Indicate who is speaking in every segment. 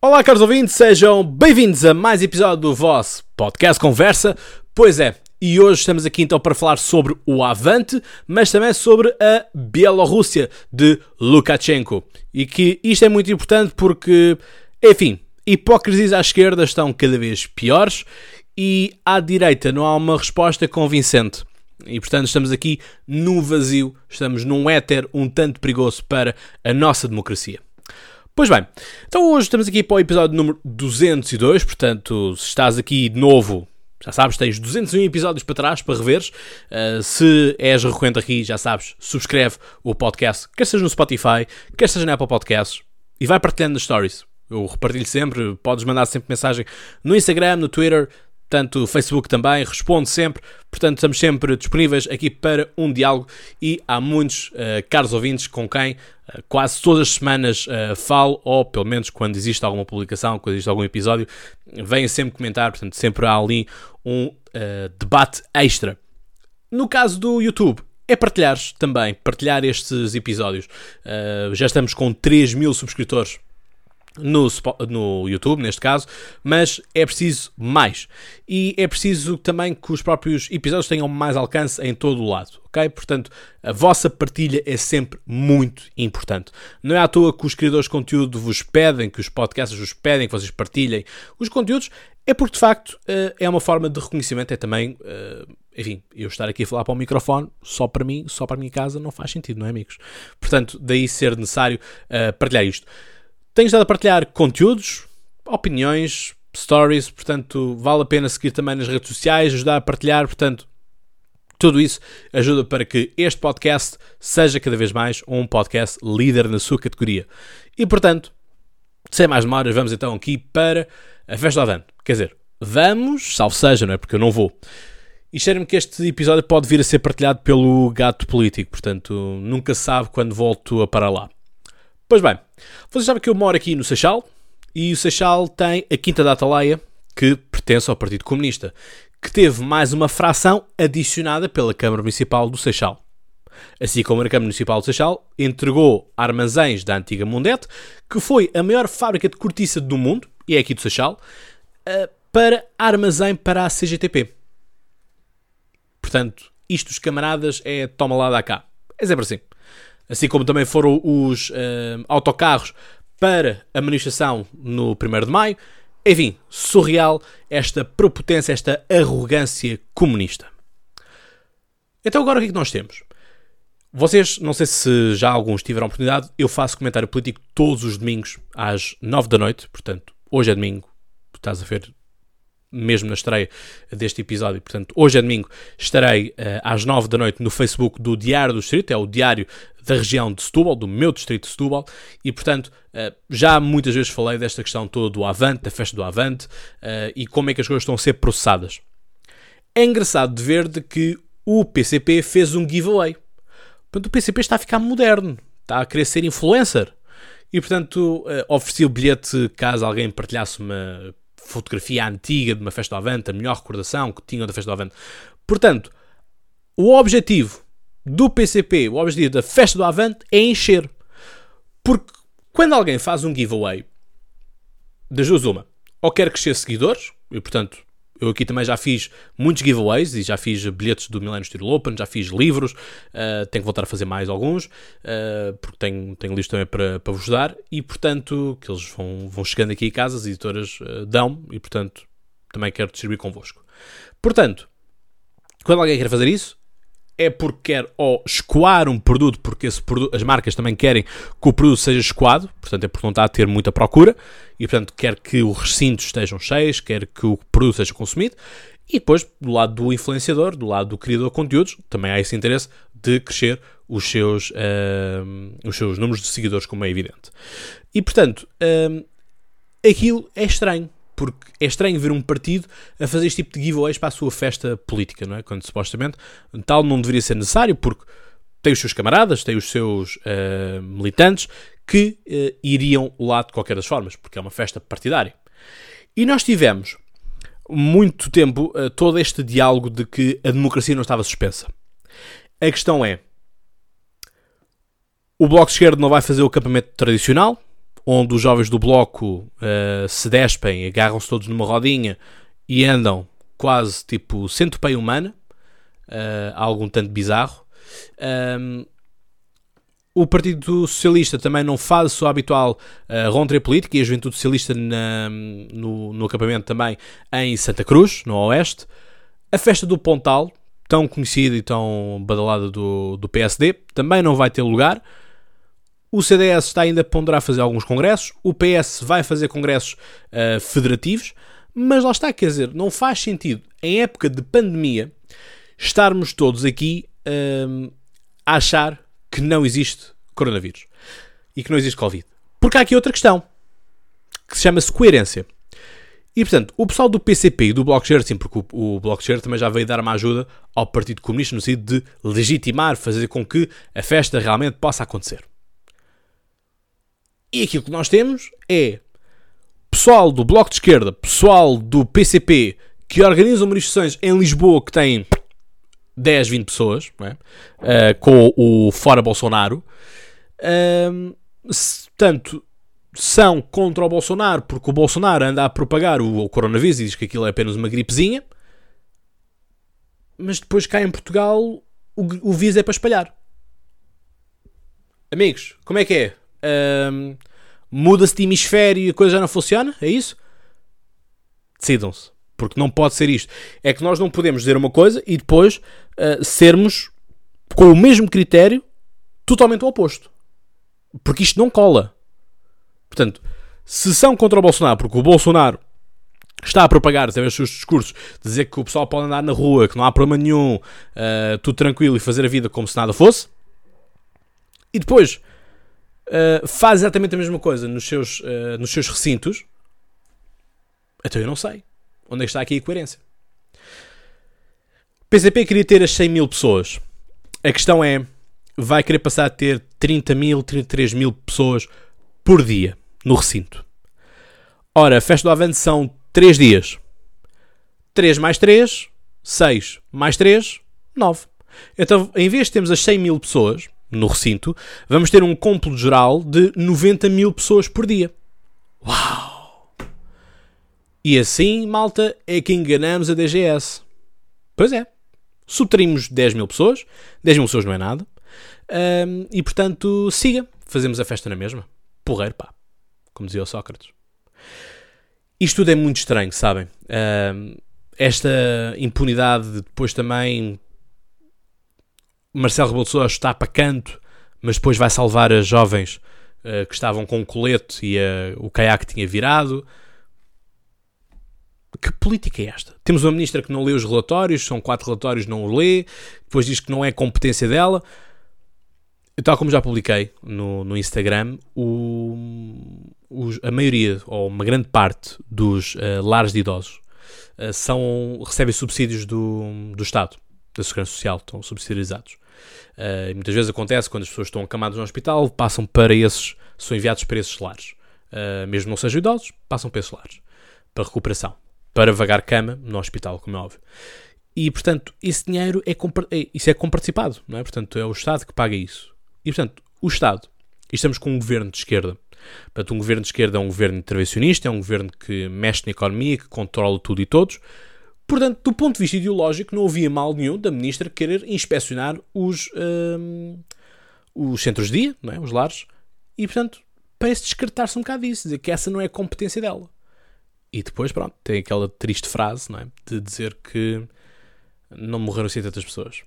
Speaker 1: Olá, caros ouvintes, sejam bem-vindos a mais episódio do vosso podcast Conversa. Pois é, e hoje estamos aqui então para falar sobre o Avante, mas também sobre a Bielorrússia de Lukashenko. E que isto é muito importante porque, enfim, hipócrisias à esquerda estão cada vez piores e à direita não há uma resposta convincente. E portanto estamos aqui no vazio, estamos num éter um tanto perigoso para a nossa democracia. Pois bem, então hoje estamos aqui para o episódio número 202, portanto, se estás aqui de novo, já sabes, tens 201 episódios para trás para reveres. Uh, se és recorrente aqui, já sabes, subscreve o podcast, quer seja no Spotify, quer seja na Apple Podcasts, e vai partilhando nas stories. Eu repartilho sempre, podes mandar sempre mensagem no Instagram, no Twitter, tanto o Facebook também, responde sempre, portanto estamos sempre disponíveis aqui para um diálogo e há muitos uh, caros ouvintes com quem uh, quase todas as semanas uh, falo, ou pelo menos quando existe alguma publicação, quando existe algum episódio, vêm sempre comentar, portanto sempre há ali um debate extra. No caso do YouTube, é partilhares também, partilhar estes episódios. já estamos com 3 mil subscritores no, no YouTube, neste caso, mas é preciso mais. E é preciso também que os próprios episódios tenham mais alcance em todo o lado, ok? Portanto, a vossa partilha é sempre muito importante. Não é à toa que os criadores de conteúdo vos pedem, que os podcasts vos pedem que vocês partilhem os conteúdos, é porque de facto eh, é uma forma de reconhecimento, é também, eh, enfim, eu estar aqui a falar para o microfone só para mim, só para a minha casa, não faz sentido, não é, amigos? Portanto, daí ser necessário uh, partilhar isto. Tenho estado a partilhar conteúdos, opiniões, stories, portanto, vale a pena seguir também nas redes sociais, ajudar a partilhar, portanto, tudo isso ajuda para que este podcast seja cada vez mais um podcast líder na sua categoria. E, portanto, sem mais demoras, vamos então aqui para a festa do Avante. Quer dizer, vamos, salvo seja, não é? Porque eu não vou. E cheiro-me que este episódio pode vir a ser partilhado pelo gato político, portanto, nunca sabe quando volto a parar lá. Pois bem, vocês sabem que eu moro aqui no Seixal e o Seixal tem a Quinta da Atalaia, que pertence ao Partido Comunista, que teve mais uma fração adicionada pela Câmara Municipal do Seixal. Assim como a Câmara Municipal do Seixal entregou armazéns da antiga Mundete, que foi a maior fábrica de cortiça do mundo, e é aqui do Seixal, eh, para armazém para a CGTP. Portanto, isto, os camaradas, é toma lá da cá. É sempre assim assim como também foram os uh, autocarros para a manifestação no 1 de maio. Enfim, surreal esta propotência, esta arrogância comunista. Então, agora o que é que nós temos? Vocês, não sei se já alguns tiveram a oportunidade, eu faço comentário político todos os domingos às 9 da noite, portanto, hoje é domingo, estás a ver mesmo na estreia deste episódio. Portanto, hoje é domingo, estarei uh, às 9 da noite no Facebook do Diário do Distrito, é o Diário da região de Setúbal, do meu distrito de Setúbal, e portanto uh, já muitas vezes falei desta questão toda do Avante, da festa do Avante, uh, e como é que as coisas estão a ser processadas. É engraçado de ver de que o PCP fez um giveaway. Portanto, o PCP está a ficar moderno, está a querer ser influencer. E portanto, oferecia o bilhete caso alguém partilhasse uma fotografia antiga de uma festa do Avante, a melhor recordação que tinham da festa do Avante. Portanto, o objetivo do PCP, o objetivo da festa do Avante é encher. Porque quando alguém faz um giveaway, das duas uma, ou quer crescer seguidores, e portanto eu aqui também já fiz muitos giveaways e já fiz bilhetes do Millennium Steel Open, já fiz livros, uh, tenho que voltar a fazer mais alguns, uh, porque tenho, tenho livros também para, para vos dar e, portanto, que eles vão, vão chegando aqui a casa, as editoras uh, dão e, portanto, também quero distribuir convosco. Portanto, quando alguém quer fazer isso, é porque quer ou escoar um produto, porque esse produto, as marcas também querem que o produto seja escoado, portanto é porque não está a ter muita procura, e portanto quer que os recintos estejam cheios, quer que o produto seja consumido, e depois do lado do influenciador, do lado do criador de conteúdos, também há esse interesse de crescer os seus, uh, os seus números de seguidores, como é evidente. E portanto, uh, aquilo é estranho, porque é estranho ver um partido a fazer este tipo de giveaways para a sua festa política, não é? Quando supostamente tal não deveria ser necessário, porque tem os seus camaradas, tem os seus uh, militantes que uh, iriam lá de qualquer das formas, porque é uma festa partidária. E nós tivemos muito tempo uh, todo este diálogo de que a democracia não estava suspensa. A questão é: o Bloco de Esquerda não vai fazer o acampamento tradicional, onde os jovens do bloco uh, se despem, agarram-se todos numa rodinha e andam quase tipo centopeia humana, uh, algum tanto bizarro. Um, o Partido Socialista também não faz a sua habitual uh, rontra política e a Juventude Socialista na, no, no acampamento também em Santa Cruz, no Oeste. A festa do Pontal, tão conhecida e tão badalada do, do PSD, também não vai ter lugar. O CDS está ainda a ponderar fazer alguns congressos. O PS vai fazer congressos uh, federativos. Mas lá está, quer dizer, não faz sentido, em época de pandemia, estarmos todos aqui uh, a achar que não existe coronavírus e que não existe Covid. Porque há aqui outra questão que se chama-se coerência. E portanto, o pessoal do PCP e do Bloco de sim, porque o, Bloco de também já veio dar uma ajuda ao Partido Comunista no sentido de legitimar, fazer com que a festa realmente possa acontecer. E aquilo que nós temos é pessoal do Bloco de Esquerda, pessoal do PCP que organizam manifestações em Lisboa que têm 10, 20 pessoas, é? uh, com o Fora Bolsonaro. Uh, tanto são contra o Bolsonaro porque o Bolsonaro anda a propagar o, o coronavírus e diz que aquilo é apenas uma gripezinha, mas depois cá em Portugal o, o vírus é para espalhar. Amigos, como é que é? Um, Muda-se de hemisfério e a coisa já não funciona? É isso? Decidam-se. Porque não pode ser isto. É que nós não podemos dizer uma coisa e depois uh, sermos com o mesmo critério totalmente o oposto. Porque isto não cola. Portanto, se são contra o Bolsonaro, porque o Bolsonaro está a propagar através dos seus discursos, dizer que o pessoal pode andar na rua, que não há problema nenhum, uh, tudo tranquilo e fazer a vida como se nada fosse, e depois uh, faz exatamente a mesma coisa nos seus, uh, nos seus recintos, então eu não sei. Onde é que está aqui a coerência? PCP queria ter as 100 mil pessoas. A questão é, vai querer passar a ter 30 mil, 33 mil pessoas por dia no recinto. Ora, a festa do Avante são 3 dias. 3 mais 3, 6 mais 3, 9. Então, em vez de termos as 100 mil pessoas no recinto, vamos ter um complo geral de 90 mil pessoas por dia. Uau! E assim, malta, é que enganamos a DGS. Pois é. Subtraímos 10 mil pessoas. 10 mil pessoas não é nada. Um, e portanto, siga. Fazemos a festa na mesma porreiro, pá. Como dizia o Sócrates. Isto tudo é muito estranho, sabem? Uh, esta impunidade, depois também. Marcelo Rebelo de Sousa está para canto, mas depois vai salvar as jovens uh, que estavam com o colete e uh, o caiaque tinha virado. Que política é esta? Temos uma ministra que não lê os relatórios, são quatro relatórios, não o lê, depois diz que não é competência dela tal como já publiquei no, no Instagram, o, os, a maioria, ou uma grande parte dos uh, lares de idosos são, recebem subsídios do, do Estado, da Segurança Social, estão subsidiarizados. Uh, muitas vezes acontece quando as pessoas estão acamadas no hospital, passam para esses, são enviados para esses lares. mesmo não sejam idosos, passam para esses lares, para recuperação, para vagar cama no hospital, como é óbvio. E, portanto, esse dinheiro é, é, isso é comparticipado, não é? Portanto, é o Estado que paga isso. E, portanto, o Estado, e estamos com um governo de esquerda. Portanto, um governo de esquerda é um governo intervencionista, é um governo que mexe na economia, que controla tudo e todos. Portanto, do ponto de vista ideológico, não havia mal nenhum da ministra querer inspecionar os, um, os centros de dia, não é? os lares, e, portanto, parece descartar-se um bocado disso, dizer que essa não é competência dela. E depois, pronto, tem aquela triste frase, não é? De dizer que não morreram assim tantas pessoas.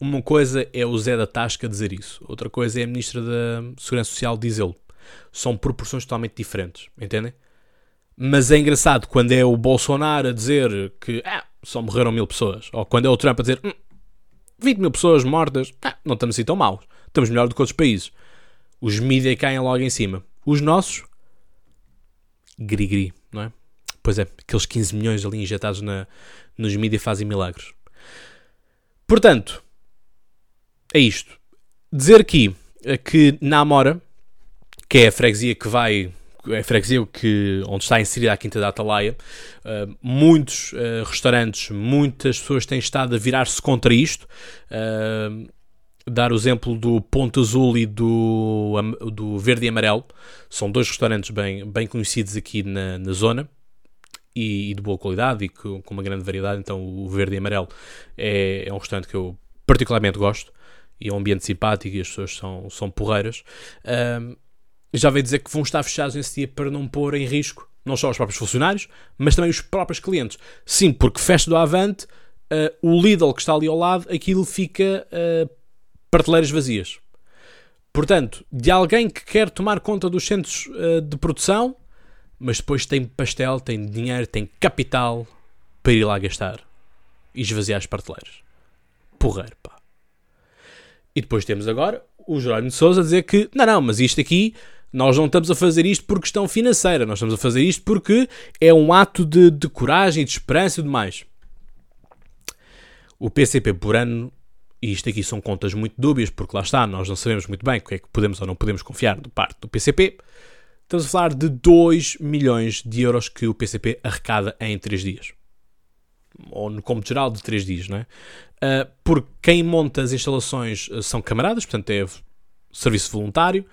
Speaker 1: Uma coisa é o Zé da Tasca dizer isso, outra coisa é a Ministra da Segurança Social dizê-lo. São proporções totalmente diferentes, entendem? Mas é engraçado quando é o Bolsonaro a dizer que ah, só morreram mil pessoas, ou quando é o Trump a dizer hum, 20 mil pessoas mortas, ah, não estamos assim tão maus, estamos melhor do que outros países. Os mídias caem logo em cima. Os nossos, gri-gri, não é? Pois é, aqueles 15 milhões ali injetados na, nos mídias fazem milagres. Portanto, é isto. Dizer aqui eh, que na que é a freguesia que vai a freguesia que, onde está inserida a Quinta da Atalaia, uh, muitos uh, restaurantes, muitas pessoas têm estado a virar-se contra isto, uh, dar o exemplo do Ponto Azul e do, do Verde e Amarelo. São dois restaurantes bem, bem conhecidos aqui na, na zona e, e, de boa qualidade e com, com, uma grande variedade. Então, o Verde e Amarelo é, é um restaurante que eu particularmente gosto e é um ambiente simpático e as pessoas são, são porreiras. Um, já veio dizer que vão estar fechados nesse dia para não pôr em risco não só os próprios funcionários, mas também os próprios clientes. Sim, porque festa do Avante, uh, o Lidl que está ali ao lado, aquilo fica uh, prateleiras vazias. Portanto, de alguém que quer tomar conta dos centros uh, de produção, mas depois tem pastel, tem dinheiro, tem capital para ir lá gastar e esvaziar as prateleiras. Porreiro, pá. E depois temos agora o Jerónimo de Souza a dizer que, não, não, mas isto aqui nós não estamos a fazer isto por questão financeira, nós estamos a fazer isto porque é um ato de, de coragem, de esperança e demais. O PCP por ano, e isto aqui são contas muito dúbias, porque lá está, nós não sabemos muito bem o que é que podemos ou não podemos confiar de parte do PCP. Estamos a falar de 2 milhões de euros que o PCP arrecada em 3 dias. Ou no cômodo geral de 3 dias, não é? Uh, porque quem monta as instalações ah, são camaradas, portanto é serviço voluntário.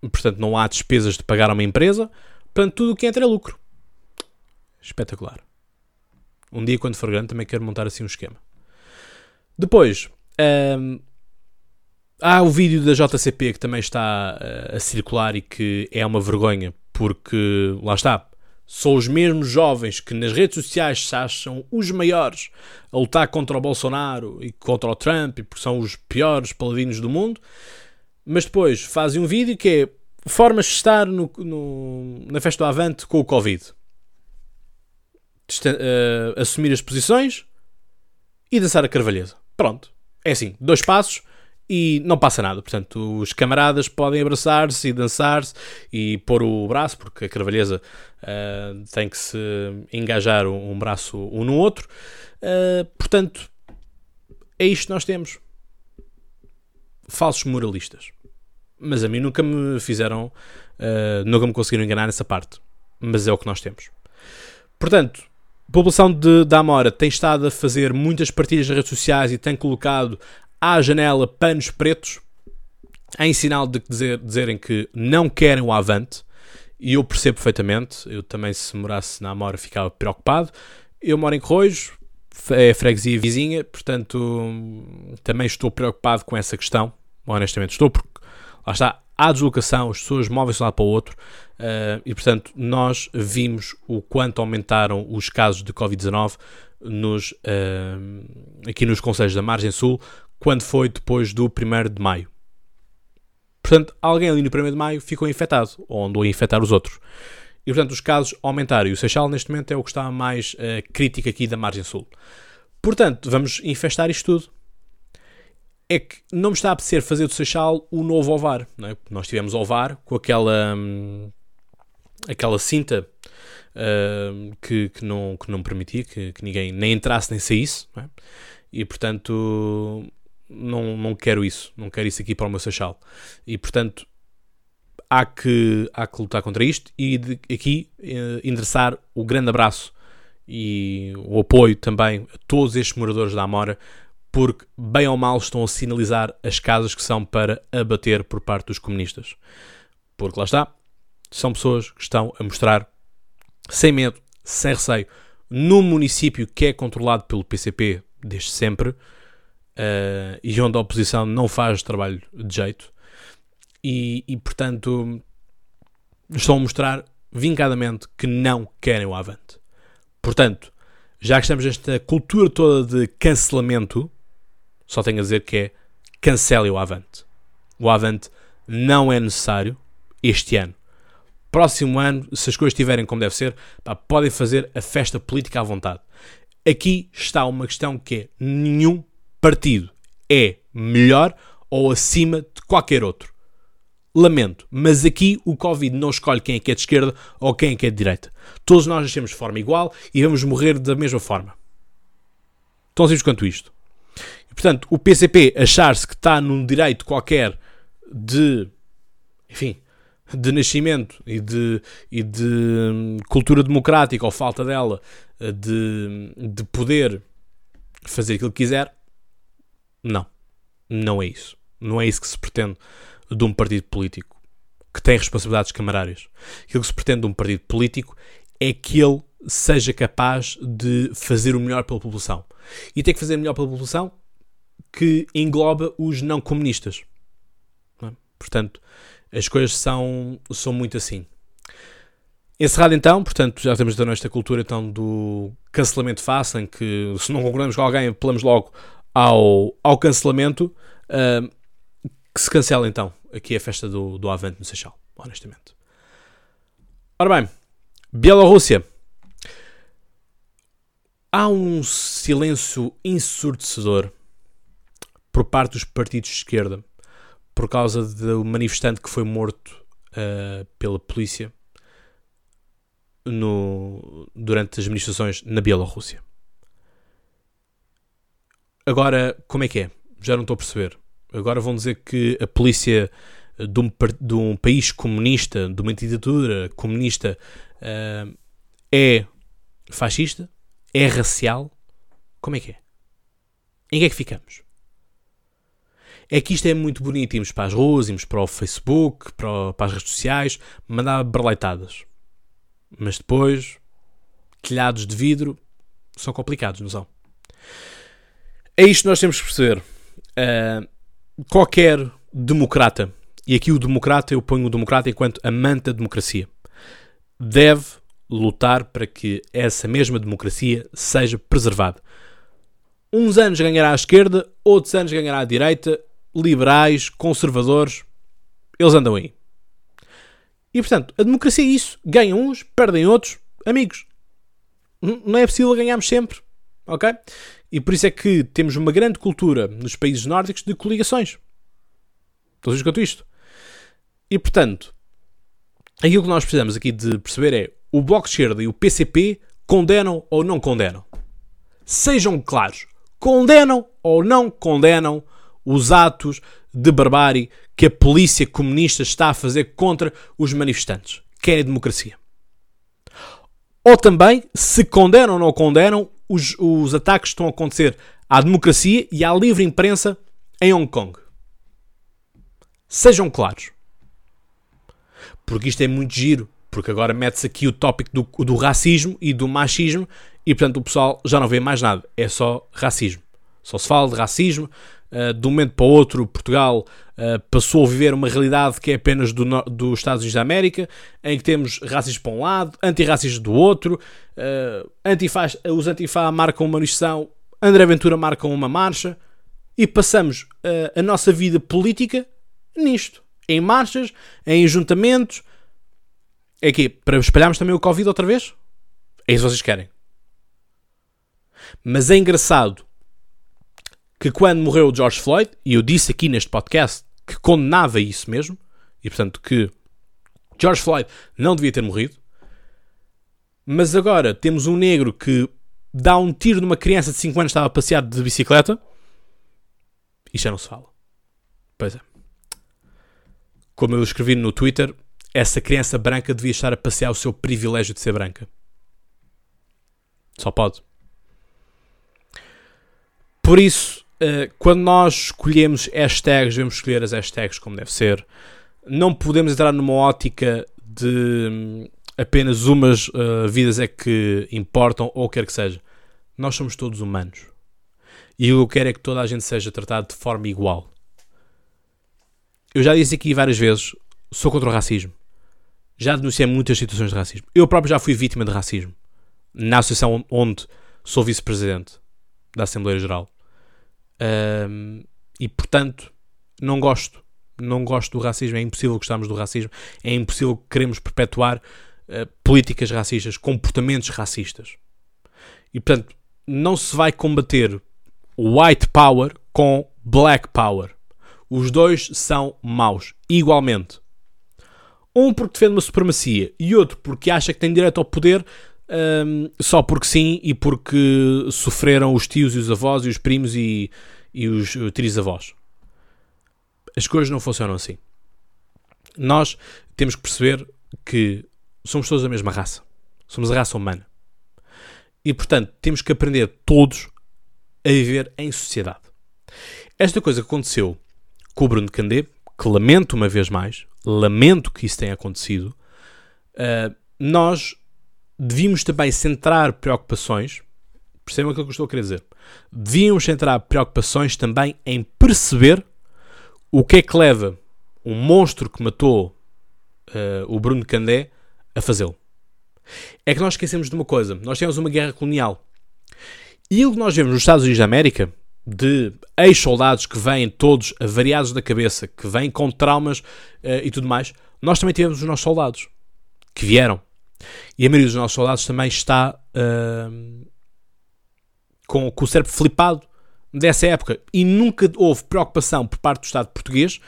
Speaker 1: Portanto, não há despesas de pagar a uma empresa. Portanto, tudo o que entra é lucro. Espetacular. Um dia, quando for grande, também quero montar assim um esquema. Depois, um, há o vídeo da JCP que também está uh, a circular e que é uma vergonha, porque lá está. São os mesmos jovens que nas redes sociais se acham os maiores a lutar contra o Bolsonaro e contra o Trump, porque são os piores paladinos do mundo mas depois fazem um vídeo que é formas de estar no, no, na festa do Avante com o Covid. uh, assumir as posições e dançar a carvalheza. Pronto. É assim, dois passos e não passa nada. Portanto, os camaradas podem abraçar-se e dançar-se e pôr o braço, porque a carvalheza uh, tem que se engajar um, um braço um no outro. Uh, portanto, é isto que nós temos. Falsos moralistas mas a mim nunca me fizeram, uh, nunca me conseguiram enganar nessa parte. Mas é o que nós temos. Portanto, a população de, da Amora tem estado a fazer muitas partilhas nas redes sociais e tem colocado à janela panos pretos em sinal de dizer, dizerem que não querem o Avante. E eu percebo perfeitamente. Eu também, se morasse na Amora, ficava preocupado. Eu moro em Corroios, é freguesia vizinha, portanto, também estou preocupado com essa questão. Honestamente, estou, porque lá está, há deslocação, as pessoas movem-se de um lado para o outro uh, e, portanto, nós vimos o quanto aumentaram os casos de Covid-19 nos, uh, aqui nos Conselhos da Margem Sul, quando foi depois do 1 de maio. Portanto, alguém ali no 1 de maio ficou infectado, ou andou a infectar os outros. E, portanto, os casos aumentaram. E o Seixal, neste momento, é o que está mais uh, crítico aqui da Margem Sul. Portanto, vamos infestar isto tudo é que não me está a apetecer fazer do Seixal o novo Ovar. Não é? Nós tivemos Ovar com aquela, hum, aquela cinta hum, que, que, não, que não permitia que, que ninguém nem entrasse nem saísse. É? E portanto não, não quero isso. Não quero isso aqui para o meu Seixal. E portanto há que, há que lutar contra isto e de, aqui eh, endereçar o grande abraço e o apoio também a todos estes moradores da Amora porque, bem ou mal, estão a sinalizar as casas que são para abater por parte dos comunistas. Porque lá está, são pessoas que estão a mostrar, sem medo, sem receio, num município que é controlado pelo PCP desde sempre uh, e onde a oposição não faz trabalho de jeito, e, e portanto estão a mostrar vincadamente que não querem o Avante. Portanto, já que estamos nesta cultura toda de cancelamento, só tenho a dizer que é cancele o Avante. O Avante não é necessário este ano. Próximo ano, se as coisas estiverem como deve ser, pá, podem fazer a festa política à vontade. Aqui está uma questão que é nenhum partido é melhor ou acima de qualquer outro. Lamento, mas aqui o Covid não escolhe quem é que é de esquerda ou quem é que é de direita. Todos nós nascemos de forma igual e vamos morrer da mesma forma. Tão simples quanto isto. Portanto, o PCP achar-se que está num direito qualquer de, enfim, de nascimento e de, e de hum, cultura democrática ou falta dela eh, de, de poder fazer aquilo que quiser, não. Não é isso. Não é isso que se pretende de um partido político que tem responsabilidades camarárias. Aquilo que se pretende de um partido político é que ele seja capaz de fazer o melhor pela população. E tem que fazer o melhor pela população que engloba os não comunistas. É? Portanto, as coisas são, são muito assim. Encerrado então, portanto, já temos então esta cultura então do cancelamento fácil, em que se não concordamos com alguém, apelamos logo ao, ao cancelamento, uh, que se cancela então aqui a festa do, do Avante no Seixal, honestamente. Ora bem, Bielorrússia. Há um silêncio ensurdecedor por parte dos partidos de esquerda por causa do manifestante que foi morto uh, pela polícia no, durante as manifestações na Bielorrússia. Agora, como é que é? Já não estou a perceber. Agora vão dizer que a polícia de um, de um país comunista, de uma ditadura comunista, uh, é fascista? É racial? Como é que é? Em que é que ficamos? É que isto é muito bonito, irmos para as ruas, irmos para o Facebook, para, para as redes sociais, mandar berleitadas. Mas depois, telhados de vidro são complicados, não são? É isto que nós temos que perceber. Uh, qualquer democrata, e aqui o democrata, eu ponho o democrata enquanto amante da democracia, deve lutar para que essa mesma democracia seja preservada. Uns anos ganhará a esquerda, outros anos ganhará a direita, liberais, conservadores, eles andam aí. E portanto, a democracia é isso. Ganham uns, perdem outros. Amigos, não é possível ganharmos sempre. Ok? E por isso é que temos uma grande cultura nos países nórdicos de coligações. Todos quanto isto. E portanto, aquilo que nós precisamos aqui de perceber é o Bloco de Esquerda e o PCP condenam ou não condenam. Sejam claros. Condenam ou não condenam os atos de barbárie que a polícia comunista está a fazer contra os manifestantes. Querem democracia. Ou também, se condenam ou não condenam, os, os ataques que estão a acontecer à democracia e à livre imprensa em Hong Kong. Sejam claros. Porque isto é muito giro. Porque agora mete-se aqui o tópico do, do racismo e do machismo e, portanto, o pessoal já não vê mais nada. É só racismo. Só se fala de racismo, uh, de um momento para o outro, Portugal uh, passou a viver uma realidade que é apenas do, dos Estados Unidos da América, em que temos racismo para um lado, antirracismo do outro, uh, antifaz, os antifá marcam uma manifestação, André Ventura marcam uma marcha, e passamos a nossa vida política nisto. Em marchas, em ajuntamentos. É aqui, para espalharmos também o Covid outra vez? É isso que vocês querem. Mas é engraçado que quando morreu o George Floyd, e eu disse aqui neste podcast que condenava isso mesmo, e portanto que George Floyd não devia ter morrido, mas agora temos um negro que dá um tiro numa criança de 5 anos que estava a passear de bicicleta, isto já não se fala. Pois é. Como eu escrevi no Twitter, essa criança branca devia estar a passear o seu privilégio de ser branca. Só pode. Por isso, uh, quando nós escolhemos hashtags, devemos escolher as hashtags como deve ser. Não podemos entrar numa ótica de hum, apenas umas uh, vidas é que importam ou quer que seja. Nós somos todos humanos. E o que eu quero é que toda a gente seja tratada de forma igual. Eu já disse aqui várias vezes, sou contra o racismo. Já denunciei muitas situações de racismo. Eu próprio já fui vítima de racismo. Na associação onde sou vice-presidente da Assembleia Geral. Um, e portanto, não gosto. Não gosto do racismo. É impossível gostarmos do racismo. É impossível queremos perpetuar uh, políticas racistas, comportamentos racistas. E portanto, não se vai combater white power com black power. Os dois são maus, igualmente. Um porque defende uma supremacia e outro porque acha que tem direito ao poder um, só porque sim e porque sofreram os tios e os avós e os primos e, e os trisavós. As coisas não funcionam assim. Nós temos que perceber que somos todos a mesma raça. Somos a raça humana. E portanto temos que aprender todos a viver em sociedade. Esta coisa que aconteceu com o Bruno Candé, que lamento uma vez mais, lamento que isso tenha acontecido, uh, nós devíamos também centrar preocupações, percebam aquilo que eu estou a querer dizer, devíamos centrar preocupações também em perceber o que é que leva um monstro que matou uh, o Bruno Candé a fazê-lo. É que nós esquecemos de uma coisa, nós temos uma guerra colonial. E o que nós vemos nos Estados Unidos da América, de ex-soldados que vêm todos avariados da cabeça, que vêm com traumas uh, e tudo mais, nós também tivemos os nossos soldados que vieram. E a maioria dos nossos soldados também está uh, com, com o cérebro flipado dessa época. E nunca houve preocupação por parte do Estado português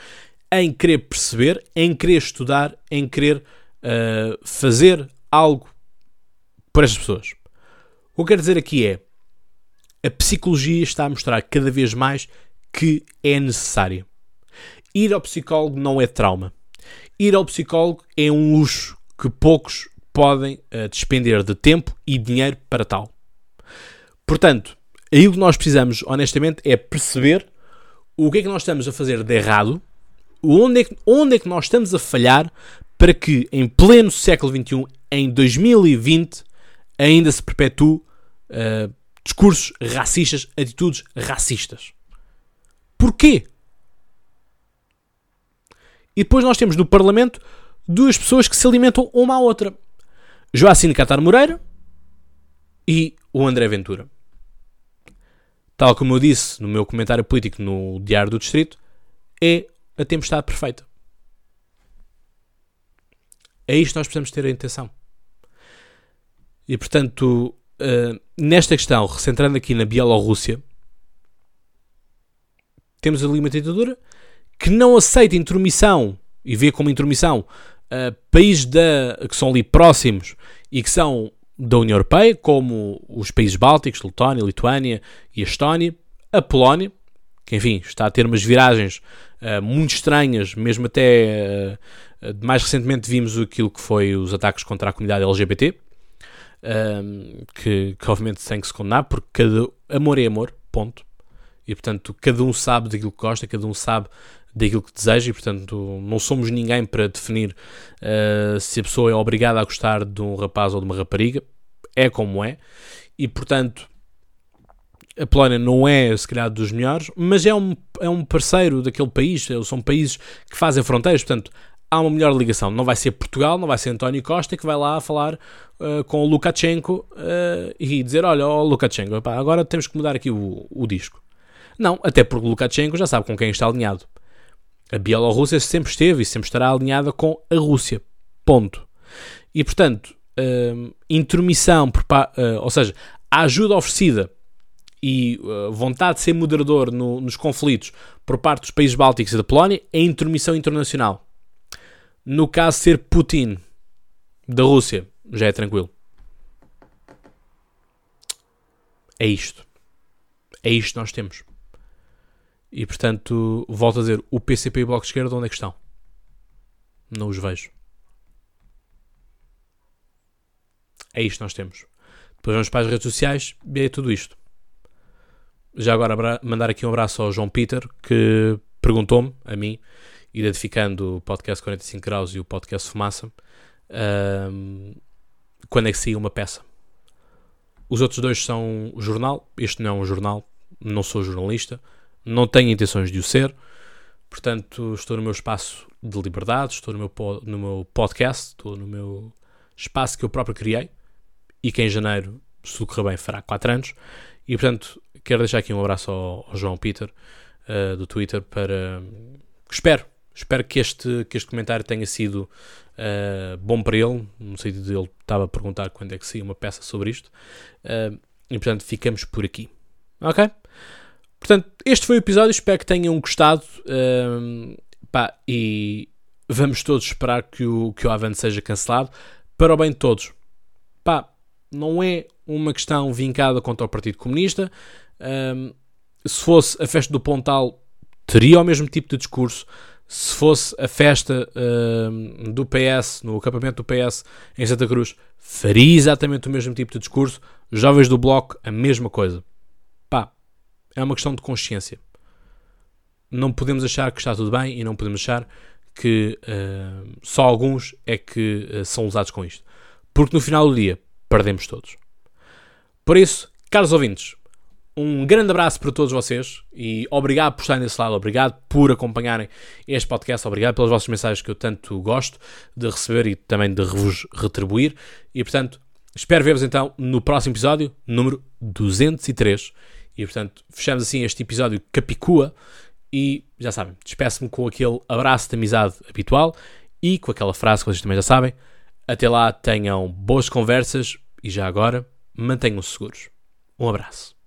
Speaker 1: em querer perceber, em querer estudar, em querer uh, fazer algo por estas pessoas. O que eu quero dizer aqui é a psicologia está a mostrar cada vez mais que é necessário. Ir ao psicólogo não é trauma. Ir ao psicólogo é um luxo que poucos podem uh, despender de tempo e dinheiro para tal. Portanto, aí o que nós precisamos, honestamente, é perceber o que é que nós estamos a fazer de errado, onde é que, onde é que nós estamos a falhar para que em pleno século XXI, em 2020, ainda se perpetue uh, discursos racistas, atitudes racistas. Porquê? E depois nós temos no Parlamento duas pessoas que se alimentam uma à outra. Joacine Catar Moreira e o André Ventura. Tal como eu disse no meu comentário político no Diário do Distrito, é a tempestade perfeita. É isto que nós precisamos ter a intenção. E portanto, uh, nesta questão, recentrando aqui na Bielorrússia, temos ali uma ditadura que não aceita intromissão e vê como intromissão uh, países da, que são ali próximos e que são da União Europeia, como os países bálticos, Letónia, Lituânia e Estónia, a Polónia, que enfim está a ter umas viragens uh, muito estranhas, mesmo até uh, mais recentemente vimos aquilo que foi os ataques contra a comunidade LGBT, que, que obviamente tem que se condenar, porque cada amor é amor, ponto. E portanto, cada um sabe daquilo que gosta, cada um sabe daquilo que deseja, e portanto, não somos ninguém para definir uh, se a pessoa é obrigada a gostar de um rapaz ou de uma rapariga. É como é, e portanto, a Polónia não é, se calhar, dos melhores, mas é um, é um parceiro daquele país. São países que fazem fronteiras, portanto, há uma melhor ligação. Não vai ser Portugal, não vai ser António Costa que vai lá falar uh, com o Lukashenko uh, e dizer: Olha, oh, Lukashenko, agora temos que mudar aqui o, o disco. Não, até porque Lukashenko já sabe com quem está alinhado. A Bielorrússia sempre esteve e sempre estará alinhada com a Rússia. Ponto. E portanto, uh, intromissão, uh, ou seja, a ajuda oferecida e uh, vontade de ser moderador no, nos conflitos por parte dos países bálticos e da Polónia é intromissão internacional. No caso ser Putin da Rússia, já é tranquilo. É isto. É isto que nós temos. E portanto, volto a dizer, o PCP e o Bloco de Esquerda onde é que estão? Não os vejo. É isto que nós temos. Depois vamos para as redes sociais e é tudo isto. Já agora mandar aqui um abraço ao João Peter que perguntou-me, a mim, identificando o podcast 45 Graus e o podcast Fumaça, quando é que saiu uma peça. Os outros dois são jornal, este não é um jornal, não sou jornalista, não tenho intenções de o ser, portanto estou no meu espaço de liberdade, estou no meu, no meu podcast, estou no meu espaço que eu próprio criei e que em janeiro, se tudo correr bem, fará 4 anos. E portanto quero deixar aqui um abraço ao, ao João Peter uh, do Twitter para. Espero Espero que este, que este comentário tenha sido uh, bom para ele, no sentido de ele estava a perguntar quando é que saía uma peça sobre isto. Uh, e portanto, ficamos por aqui. Ok? Portanto, este foi o episódio. Espero que tenham gostado. Uh, pá, e vamos todos esperar que o, que o Avante seja cancelado para o bem de todos. Pá, não é uma questão vincada contra o Partido Comunista. se fosse a festa do Pontal, teria o mesmo tipo de discurso se fosse a festa uh, do PS, no acampamento do PS em Santa Cruz, faria exatamente o mesmo tipo de discurso. Jovens do Bloco, a mesma coisa. É uma questão de consciência. não podemos achar que está tudo bem e não podemos achar que uh, só alguns é que uh, são usados com isto. Porque no final do dia perdemos todos. Por isso, caros ouvintes, um grande abraço para todos vocês e obrigado por estarem desse lado, obrigado por acompanharem este podcast, obrigado pelas vossas mensagens que eu tanto gosto de receber e também de vos retribuir. E portanto, espero ver-vos então no próximo episódio, número 203. E portanto, fechamos assim este episódio Capicua e já sabem, despeço-me com aquele abraço de amizade habitual e com aquela frase que vocês também já sabem. Até lá, tenham boas conversas e já agora, mantenham-se seguros. Um abraço.